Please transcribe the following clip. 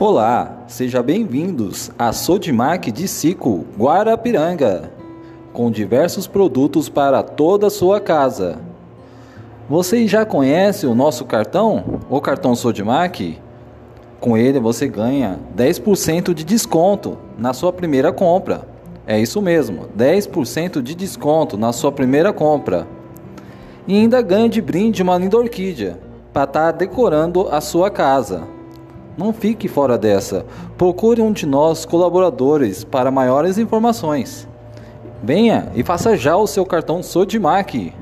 Olá, sejam bem-vindos à Sodimac de Cico, Guarapiranga, com diversos produtos para toda a sua casa. Vocês já conhecem o nosso cartão, o cartão Sodimac? Com ele você ganha 10% de desconto na sua primeira compra. É isso mesmo, 10% de desconto na sua primeira compra. E ainda ganha de brinde uma linda orquídea para estar tá decorando a sua casa. Não fique fora dessa. Procure um de nós colaboradores para maiores informações. Venha e faça já o seu cartão Sodimac.